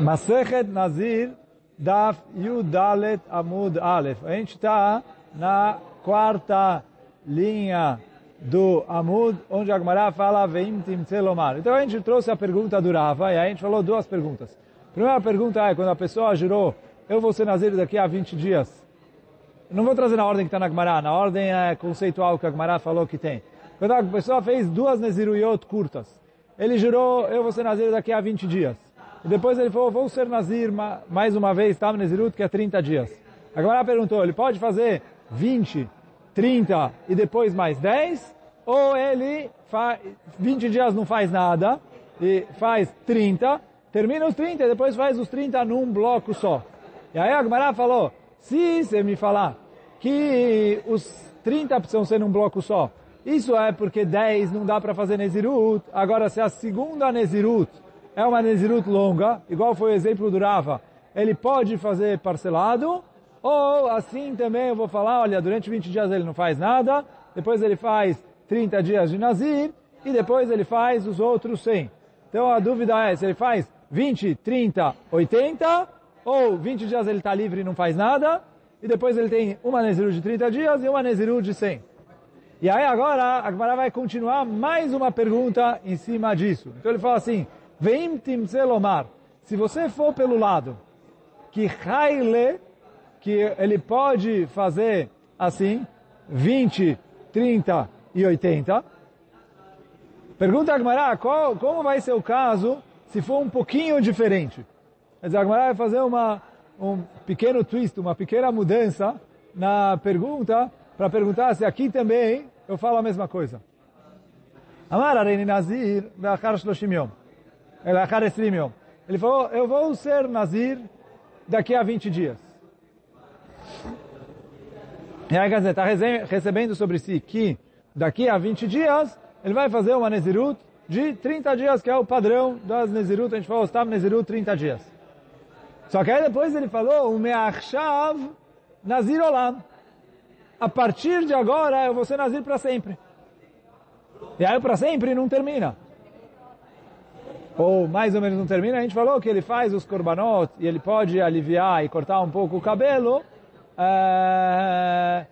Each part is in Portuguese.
Masechet Nazir Daf Yudalet Amud Aleph. A gente está na quarta linha do Amud, onde a Gemara fala Veim Timtzelomar. Então a gente trouxe a pergunta do Rava e a gente falou duas perguntas. A primeira pergunta é, quando a pessoa jurou, eu vou ser Nazir daqui a 20 dias. Não vou trazer na ordem que está na Gemara, na ordem é conceitual que a Gemara falou que tem. Quando a pessoa fez duas Neziruyot curtas, ele jurou, eu vou ser Nazir daqui a 20 dias. E depois ele falou, vou ser Nazir mais uma vez, Tam Nezirut, que é 30 dias. A Gemara perguntou, ele pode fazer 20, 30 e depois mais 10? Ou ele faz 20 dias não faz nada e faz 30, termina os 30 e depois faz os 30 num bloco só. E aí a Gemara falou, se você me falar que os 30 precisam ser num bloco só, isso é porque 10 não dá para fazer Nezirut. Agora, se a segunda Nezirut é uma Nezirut longa, igual foi o exemplo do Rava, ele pode fazer parcelado, ou assim também eu vou falar, olha, durante 20 dias ele não faz nada, depois ele faz 30 dias de Nazir, e depois ele faz os outros 100. Então a dúvida é se ele faz 20, 30, 80, ou 20 dias ele está livre e não faz nada, e depois ele tem uma Nezirut de 30 dias e uma Nezirut de 100. E aí agora a Gemara vai continuar mais uma pergunta em cima disso. Então ele fala assim, Veim timselomar, se você for pelo lado que Haile, que ele pode fazer assim, 20, 30 e 80, pergunta a Gemara, qual, como vai ser o caso se for um pouquinho diferente? Quer dizer, a Gemara vai fazer uma, um pequeno twist, uma pequena mudança na pergunta, para perguntar se aqui também eu falo a mesma coisa. Amar Nazir Be'achar Shloshim Yom. Ele falou, eu vou ser Nazir daqui a 20 dias. E aí, quer dizer, está recebendo sobre si que daqui a 20 dias ele vai fazer uma Nezirut de 30 dias, que é o padrão das Nezirut. A gente falou, Stam Nezirut 30 dias. Só que aí depois ele falou, o Me'achshav Nazir Olam a partir de agora eu vou ser Nazir para sempre. E aí para sempre não termina. Ou mais ou menos não termina, a gente falou que ele faz os korbanot e ele pode aliviar e cortar um pouco o cabelo. É...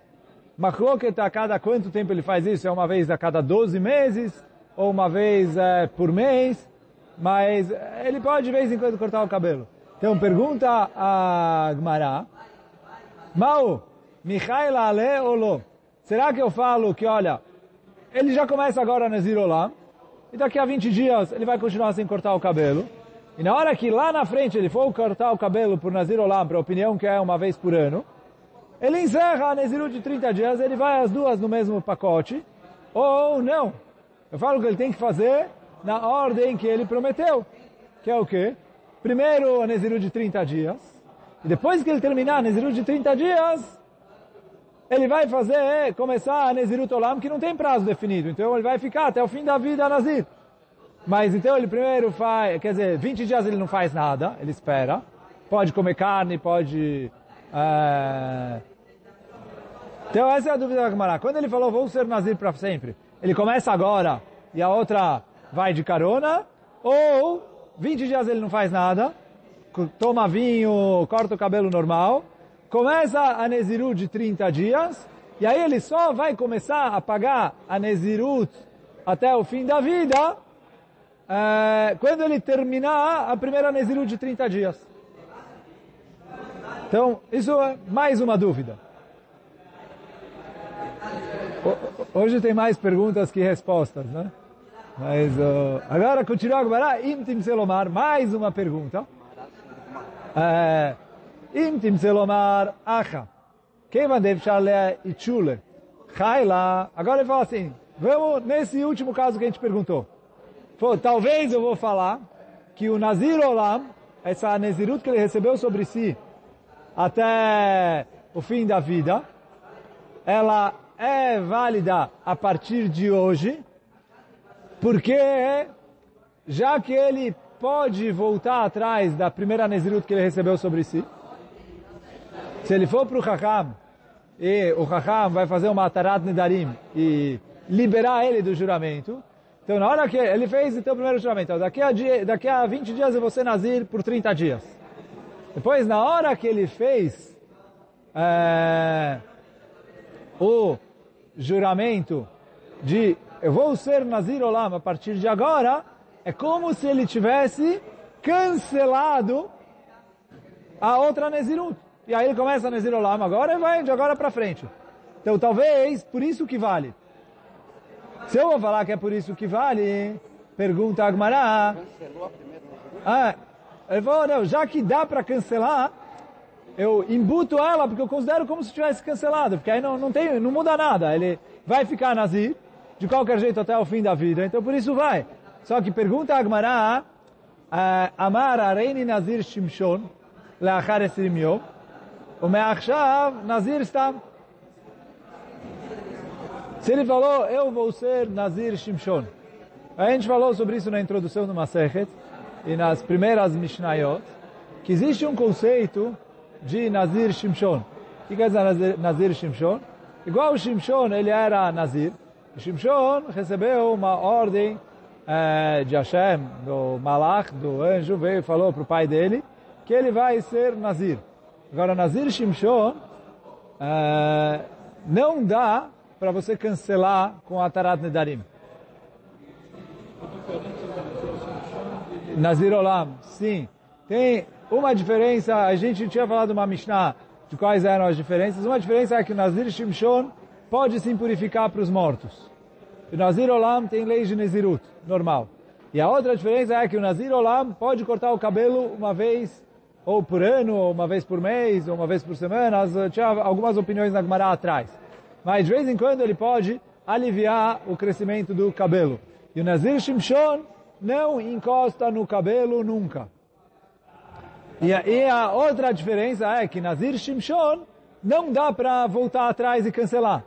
Machloket a cada quanto tempo ele faz isso? É uma vez a cada 12 meses? Ou uma vez é, por mês? Mas ele pode de vez em quando cortar o cabelo. Então pergunta a Gmará. Mau, Michael Ale Olo. Será que eu falo que, olha, ele já começa agora Nazir Olam, e daqui a 20 dias ele vai continuar sem cortar o cabelo, e na hora que lá na frente ele for cortar o cabelo por Nazir Olam, para a opinião que é uma vez por ano, ele encerra a Naziru de 30 dias, ele vai as duas no mesmo pacote, ou não. Eu falo que ele tem que fazer na ordem que ele prometeu, que é o quê? Primeiro a Naziru de 30 dias, e depois que ele terminar a Naziru de 30 dias, ele vai fazer, começar a Nezirut Olam, que não tem prazo definido. Então ele vai ficar até o fim da vida Nazir. Mas então ele primeiro faz, quer dizer, 20 dias ele não faz nada, ele espera. Pode comer carne, pode... É... Então essa é a dúvida da Gemara. Quando ele falou, vou ser Nazir para sempre, ele começa agora e a outra vai de carona, ou 20 dias ele não faz nada, toma vinho, corta o cabelo normal, começa a Nezirut de 30 dias, e aí ele só vai começar a pagar a Nezirut até o fim da vida, é, quando ele terminar a primeira Nezirut de 30 dias. Então, isso é mais uma dúvida. Hoje tem mais perguntas que respostas, né? Mas uh, agora continua agora, Imtim Selomar, mais uma pergunta. É, אם תמצא לומר אחא, כיוון דאפשר לאיצ'ולה, חי lá, agora ele fala assim, vamos nesse último caso que a gente perguntou. Falou, talvez eu vou falar que o Nazir Olam, essa Nezirut que ele recebeu sobre si até o fim da vida, ela é válida a partir de hoje, porque já que ele pode voltar atrás da primeira Nezirut que ele recebeu sobre si, se ele for para o Raham e o Raham vai fazer uma Atarat Nedarim e liberar ele do juramento, Então, na hora que ele fez então, o primeiro juramento, daqui, a dia, daqui a 20 dias eu vou ser Nazir por 30 dias. Depois, na hora que ele fez é, o juramento de eu vou ser Nazir Olam a partir de agora, é como se ele tivesse cancelado a outra Nezirut. E aí ele começa no Nezir Olam agora e vai de agora para frente. Então talvez por isso que vale. Se eu vou falar que é por isso que vale, pergunta Agmará. A. Ah, ele falou, não, já que dá para cancelar, eu embuto ela porque eu considero como se tivesse cancelado, porque aí não, não, tem, não muda nada. Ele vai ficar nazir, de qualquer jeito até o fim da vida, então por isso vai. Só que pergunta Agmará, ah, Amar Reini Nazir Shimshon, Leachar Esrimiom, ומעכשיו נזיר סתם. Se ele falou, eu vou ser Nazir Shimshon. A gente falou sobre isso na introdução do Masechet e nas primeiras Mishnayot, que existe um conceito de Nazir Shimshon. O que quer dizer Nazir, Nazir Shimshon? Igual o Shimshon, ele era Nazir. O Shimshon recebeu uma ordem eh, de Hashem, do Malach, do anjo, veio e falou para o pai dele que ele vai ser Nazir. Agora, Nazir Shimshon, eh, não dá para você cancelar com a Tarat Nedarim. Nazir Olam, sim. Tem uma diferença, a gente tinha falado uma Mishnah de quais eram as diferenças. Uma diferença é que o Nazir Shimshon pode se purificar para os mortos. O Nazir Olam tem lei de Nezirut, normal. E a outra diferença é que o Nazir Olam pode cortar o cabelo uma vez ou por ano, ou uma vez por mês, ou uma vez por semana. Tinha algumas opiniões na Gemara atrás. Mas de vez em quando ele pode aliviar o crescimento do cabelo. E o Nazir Shimshon não encosta no cabelo nunca. E a, e a outra diferença é que Nazir Shimshon não dá para voltar atrás e cancelar.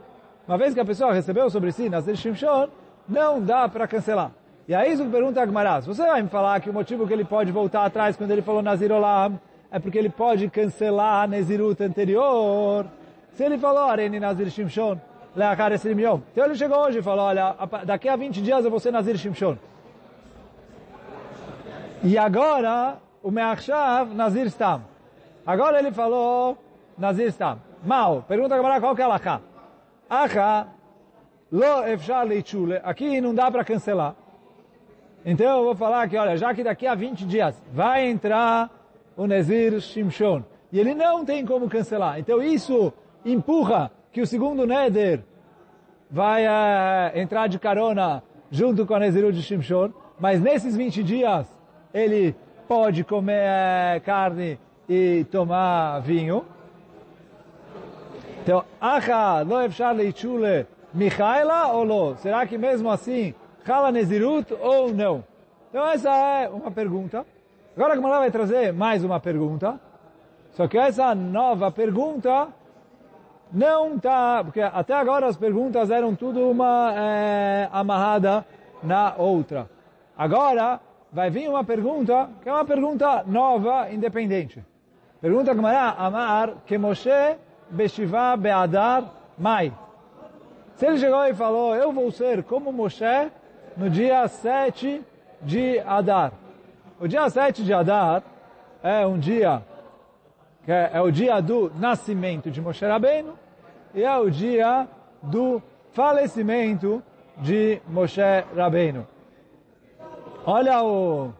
Uma vez que a pessoa recebeu sobre si Nazir Shimshon, não dá para cancelar. E aí isso pergunta a Agmará, você vai me falar que o motivo que ele pode voltar atrás quando ele falou Nazir Olam é porque ele pode cancelar a Nezirut anterior. Se ele falou Areni Nazir Shimshon, Leachar Esrim Yom. Então ele chegou hoje e falou, olha, daqui a 20 dias eu vou ser Nazir Shimshon. E agora, o Meachshav, Nazir Stam. Agora ele falou Nazir Stam. Mal, pergunta agora qual que é a Lacha. Acha, lo efshar leichule. Aqui não dá para cancelar. Então eu vou falar que, olha, já que daqui a 20 dias vai entrar o Nazir Shimshon, e ele não tem como cancelar. Então isso empurra que o segundo Neder vai uh, entrar de carona junto com a Nezirut de Shimshon, mas nesses 20 dias ele pode comer uh, carne e tomar vinho. Então, Acha, lo efshar leichule, Michaela ou lo? Será que mesmo assim, Chala Nezirut ou não? Então essa é uma pergunta. Agora a Gemara vai trazer mais uma pergunta. Só que essa nova pergunta não está, porque até agora as perguntas eram tudo uma é, amarrada na outra. Agora vai vir uma pergunta que é uma pergunta nova, independente. Pergunta Gemara, Amar, que Moshe Beshiva Beadar Mai. Se ele chegou e falou, eu vou ser como Moshe no dia 7 de Adar. O dia 7 de Adar é um dia que é, é o dia do nascimento de Moshe Rabbeinu e é o dia do falecimento de Moshe Rabbeinu. Olha o,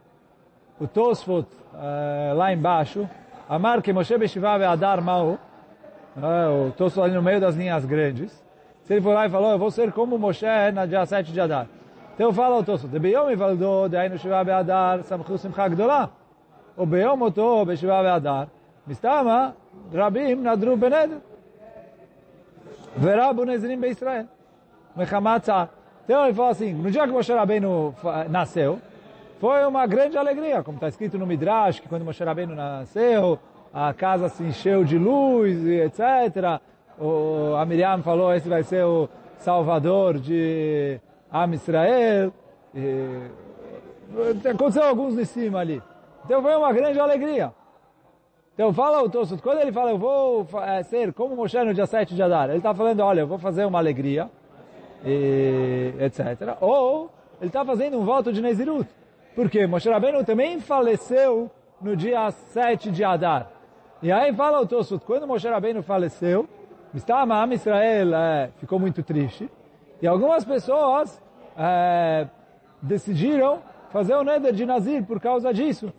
o Tosfot uh, lá embaixo. Amar que Moshe Beshiva Adar Mau. Uh, o Tosfot ali no meio das linhas grandes. Se ele for lá e falou, eu vou ser como Moshe na dia 7 de Adar. Então fala o Tosso, de Beyom Ivaldo, de Ainu Shiva Be'adar, Samchu Simcha Gdolah. O Beyom Oto, Beshiva Be'adar, Mistama, Rabim Nadru Bened. Verabu Nezrim Be'Israel. Mechamat Sa'ar. Então ele fala assim, no dia que Moshe Rabbeinu nasceu, foi uma grande alegria, como está escrito no Midrash, que quando Moshe Rabbeinu nasceu, a casa se encheu de luz, etc. O, a Miriam falou, esse vai ser o salvador de, Am Israel. E, aconteceu alguns de cima ali. Então foi uma grande alegria. Então fala o Tosfot, quando ele fala, eu vou é, ser como Moshe no dia 7 de Adar, ele está falando, olha, eu vou fazer uma alegria, e, etc. Ou ele está fazendo um voto de Nezirut. Porque Moshe Rabbeinu também faleceu no dia 7 de Adar. E aí fala o Tosfot, quando Moshe Rabbeinu faleceu, Mistama Israel é, ficou muito triste. E algumas pessoas é, decidiram fazer o Neder de Nazir por causa disso.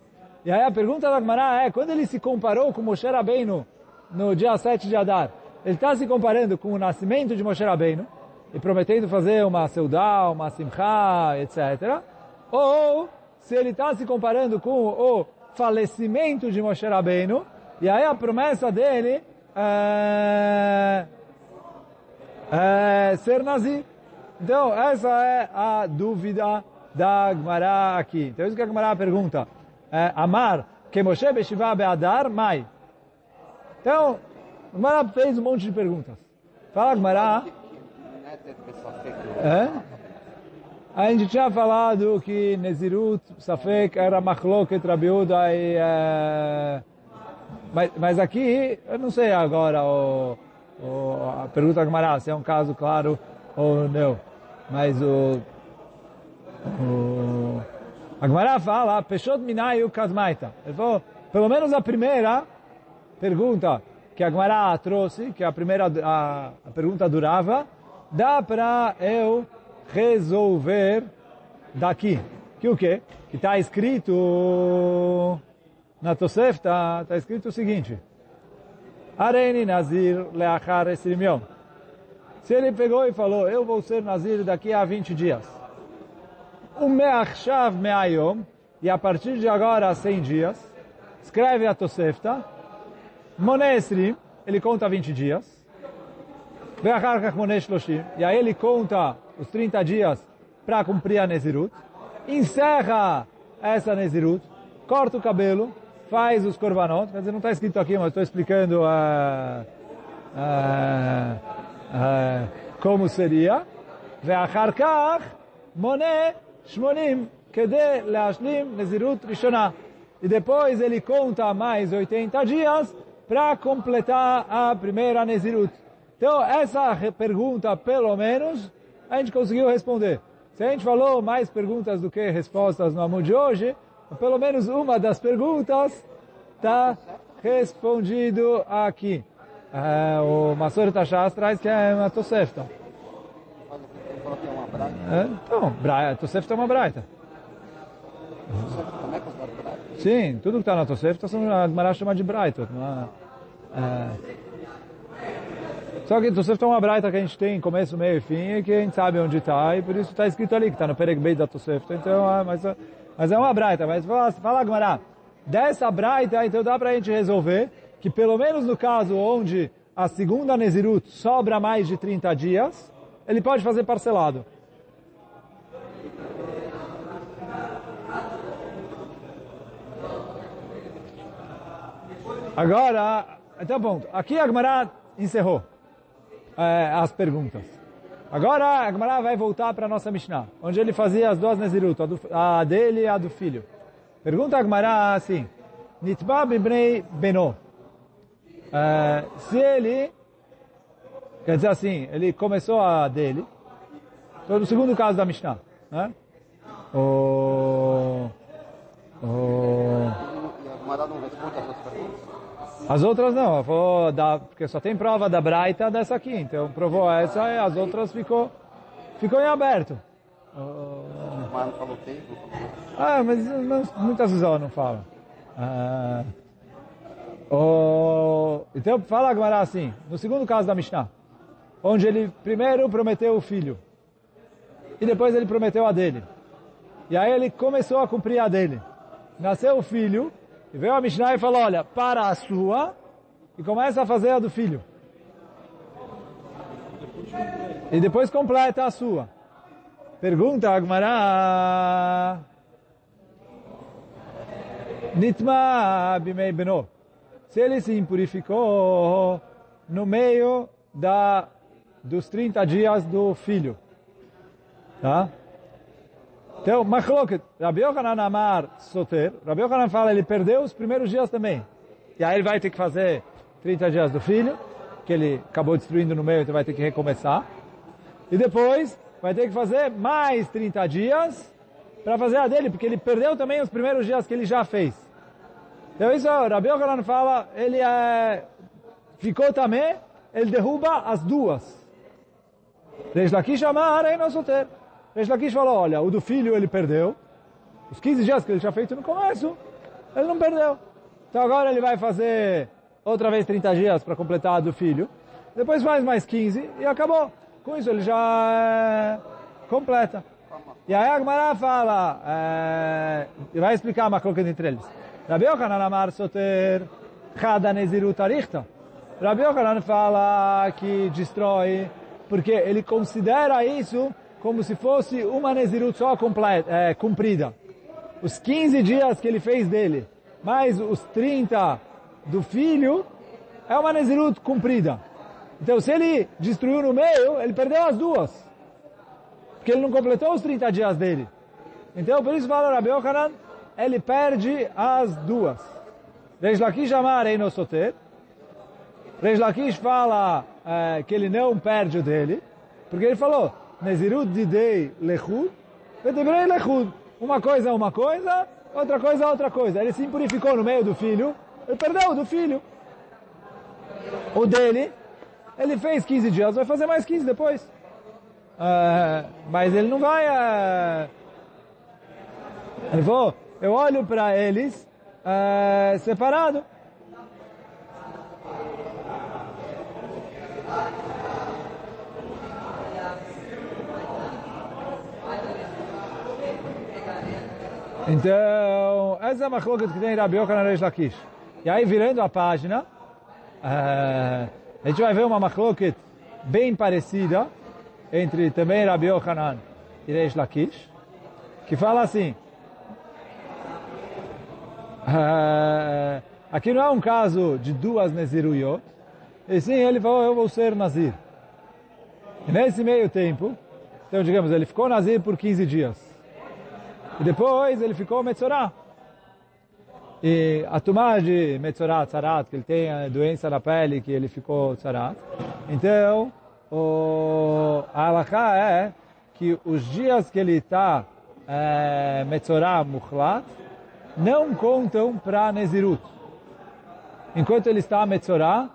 E aí a pergunta da Gemara é, quando ele se comparou com Moshe Rabbeinu no dia 7 de Adar, ele está se comparando com o nascimento de Moshe Rabbeinu e prometendo fazer uma seudá, uma simcha, etc. Ou se ele está se comparando com o falecimento de Moshe Rabbeinu e aí a promessa dele é, é ser Nazir. Então, essa é a dúvida da Gemara aqui. Então, isso que a Gemara pergunta. É, Amar, que Moshe Beshiva Beadar, Mai. Então, a Gemara fez um monte de perguntas. Fala, Gemara. É? A gente tinha falado que Nezirut, Safek, era Machloket, Rabiuda e... É, mas, mas aqui, eu não sei agora o, o, a pergunta da Gemara, se é um caso claro ou não. Mas o... o a Gemara fala, Peshot Minai o Kasmaita. Ele falou, pelo menos a primeira pergunta que a Gemara trouxe, que a primeira a, a pergunta durava, dá para eu resolver daqui. Que o quê? Que está escrito na Tosefta, está escrito o seguinte. Areni Nazir leachar esrimion. Se ele pegou e falou, eu vou ser Nazir daqui a 20 dias. O meachshav meayom, e a partir de agora 100 dias, escreve a Tosefta, Monesri, ele conta 20 dias, e aí ele conta os 30 dias para cumprir a Nezirut, encerra essa Nezirut, corta o cabelo, faz os korbanot, quer dizer, não está escrito aqui, mas estou explicando uh, uh, como seria, ואחר כך מונה Shmonim, Kede Leashlim Nezirut Rishonah. E depois ele conta mais 80 dias para completar a primeira Nezirut. Então, essa pergunta, pelo menos, a gente conseguiu responder. Se a gente falou mais perguntas do que respostas no Amor de hoje, pelo menos uma das perguntas está respondido aqui. É, o Masor Tashas traz que é uma Tosefta. É? Então, braia, Tosefta é uma braita. Sim, tudo que está na Tosefta, a Gemara chama de braita. É. Só que Tosefta é uma braita que a gente tem começo, meio e fim, e que a gente sabe onde está, e por isso está escrito ali, que está no Peregbeit da Tosefta. Então, é, mas, mas é uma braita. Mas fala, fala dessa braita, então dá para a gente resolver que pelo menos no caso onde a segunda Nezirut sobra mais de 30 dias, ele pode fazer parcelado. Agora, então bom, aqui a Gemara encerrou é, as perguntas. Agora a Gemara vai voltar para a nossa Mishnah, onde ele fazia as duas Nezirut, a, do, a dele e a do filho. Pergunta a Gemara assim, Nitba bibnei beno. É, se ele, quer dizer assim, ele começou a dele, então no segundo caso da Mishnah, né? O, o, as outras não, falou da, porque só tem prova da Braita dessa aqui, então provou essa e as outras ficou, ficou em aberto. Mas? Ah, mas não, muitas vezes ela não fala. Ah, oh, então fala agora assim, no segundo caso da Mishnah, onde ele primeiro prometeu o filho, e depois ele prometeu a dele. E aí ele começou a cumprir a dele. Nasceu o filho, e veio a Mishnah e falou, olha, para a sua, e começa a fazer a do filho. E depois completa a sua. Pergunta Agmará. Nitma bimei beno. Se ele se impurificou no meio da, dos 30 dias do filho. Tá? Então, Machloket, Rabi Yochanan Amar Soter, Rabi Yochanan fala, ele perdeu os primeiros dias também. E aí ele vai ter que fazer 30 dias do filho, que ele acabou destruindo no meio, então vai ter que recomeçar. E depois, vai ter que fazer mais 30 dias para fazer a dele, porque ele perdeu também os primeiros dias que ele já fez. Então isso, Rabi Yochanan fala, ele é, ficou também, ele derruba as duas. Reish Lakish amar aí não solteiro. Reish Lakish falou, olha, o do filho ele perdeu, os 15 dias que ele tinha feito no começo, ele não perdeu. Então agora ele vai fazer outra vez 30 dias para completar a do filho, depois faz mais 15 e acabou. Com isso ele já é, completa. E aí a Agmará fala, é, vai explicar a macroca entre eles. Rabi Yochanan amar soter nezirut arichta. Rabi Yochanan fala que destrói, porque ele considera isso como se fosse uma nezirut só completa, é, cumprida. Os 15 dias que ele fez dele, mais os 30 do filho, é uma nezirut cumprida. Então se ele destruiu no meio, ele perdeu as duas porque ele não completou os 30 dias dele. Então, por isso fala Rabi Yochanan, ele perde as duas. Reish Lakish amar no soter. Reish Lakish fala é, que ele não perde o dele, porque ele falou, Nezirut didei lechud, vedevrei lechud. Uma coisa é uma coisa, outra coisa é outra coisa. Ele se impurificou no meio do filho, ele perdeu o do filho. O dele, ele fez 15 dias, vai fazer mais 15 depois. Uh, mas ele não vai... Uh, ele falou, eu olho para eles uh, separado. Então, essa é a machloket que tem Rabi Yochanan Reish Lakish. E aí, virando a página, uh, a gente vai ver uma machloket bem parecida, entre também Rabi e Reish Lakish, que fala assim, uh, aqui não é um caso de duas Neziruyot, e sim ele falou, eu vou ser Nazir. E nesse meio tempo, então digamos, ele ficou Nazir por 15 dias. E depois ele ficou Metzorah. E a tomada de Metzorah, Tzarat, que ele tem a doença na pele, que ele ficou Tzarat. Então, o, a halakha é que os dias que ele está é, Metzorah Mukhlat não contam para Nezirut. Enquanto ele está Metzorah,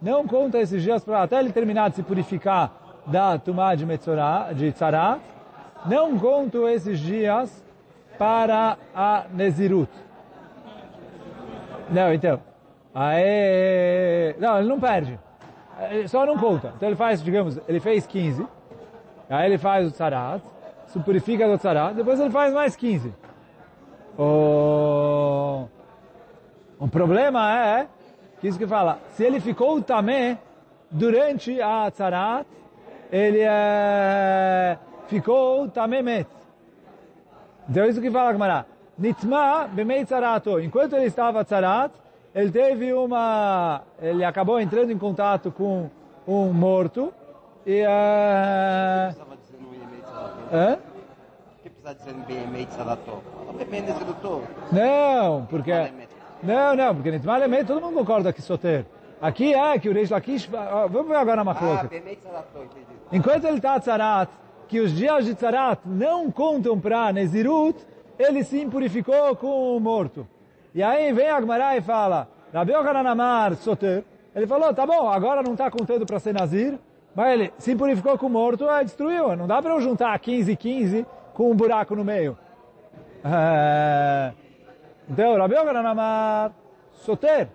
não conta esses dias para até ele terminar de se purificar da Tumá de Metzorah, de Tzarat, não contam esses dias para a Nezirut. Não, então. Aí, não, ele não perde. É, só não conta. Então ele faz, digamos, ele fez 15, aí ele faz o tzarat, se purifica do tzarat, depois ele faz mais 15. O, o problema é, que isso que fala, se ele ficou também durante a tzarat, ele é, ficou também met. Então isso que fala Gamara. Nitma bemei tzarato. Enquanto ele estava tzarat, ele teve uma, ele acabou entrando em contato com um morto e uh, Hã? O que precisa dizer BMI Tzadato? Não, porque não, não, porque Nitmal Emet todo mundo concorda que soter. Aqui é que o Reish Lakish, vamos ver agora uma coisa. Enquanto ele está tzarat, que os dias de tzarat não contam para Nezirut, ele se impurificou com o morto. E aí vem Agmará e fala, Rabi Yochanan Soter, ele falou, tá bom, agora não está contando para ser Nazir, mas ele se purificou com o morto, é, destruiu. Não dá para eu juntar 15 15 com um buraco no meio. É... Então, Rabi Yochanan Soter,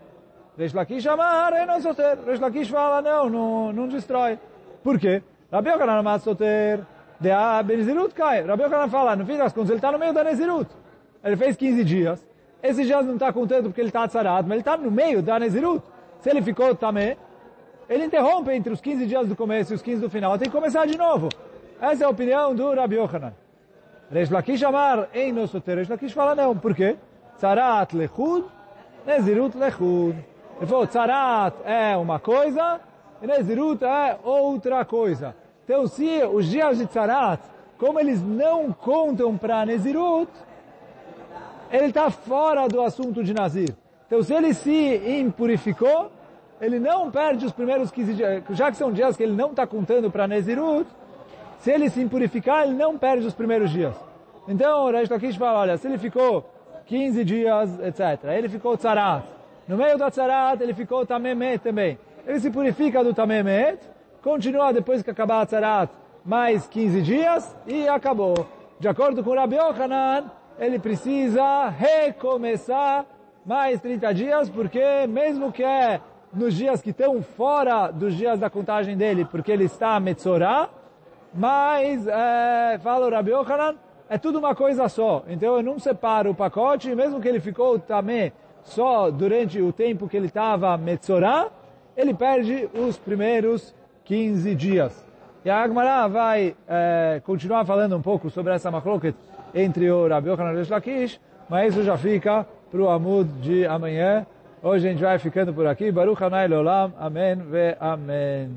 Reish Lakish Amar, é não Soter. Reish Lakish fala, não, não, não destrói. Por quê? Rabi Yochanan Soter, de a Benezirut cai. Rabi Yochanan fala, no fim das contas, ele está no meio da Nezirut. Ele fez 15 dias. Esse dias não está contando porque ele está tzarado, mas ele está no meio da Nezirut. Se ele ficou também, ele interrompe entre os 15 dias do começo e os 15 do final. Tem que começar de novo. Essa é a opinião do Rabi Yochanan. Reish Lakish amar em nosso ter. Reish Lakish fala não. Por quê? Tzarat lechud, Nezirut lechud. Ele falou, Tzarat é uma coisa, Nezirut é outra coisa. Então se os dias de Tzarat, como eles não contam para Nezirut, ele está fora do assunto de Nazir. Então, se ele se impurificou, ele não perde os primeiros 15 dias, já que são dias que ele não está contando para Nezirut, se ele se impurificar, ele não perde os primeiros dias. Então, o Reish Lakish fala, olha, se ele ficou 15 dias, etc. Ele ficou tzarat. No meio da tzarat, ele ficou tamemet também. Ele se purifica do tamemet, continua depois que acabar a tzarat mais 15 dias e acabou. De acordo com Rabbi Yochanan, ele precisa recomeçar mais 30 dias, porque mesmo que é nos dias que estão fora dos dias da contagem dele, porque ele está a Metzorah, mas, é, fala o Rabbi Yochanan, é tudo uma coisa só. Então eu não separo o pacote, mesmo que ele ficou também só durante o tempo que ele estava Metzorah, ele perde os primeiros 15 dias. E a Agmará vai é, continuar falando um pouco sobre essa machloket entre o Rabbi Yochanan e o Lakish, mas isso já fica para o Amud de amanhã. Hoje a gente vai ficando por aqui. Baruch Hanai Olam. Amém ve Amém.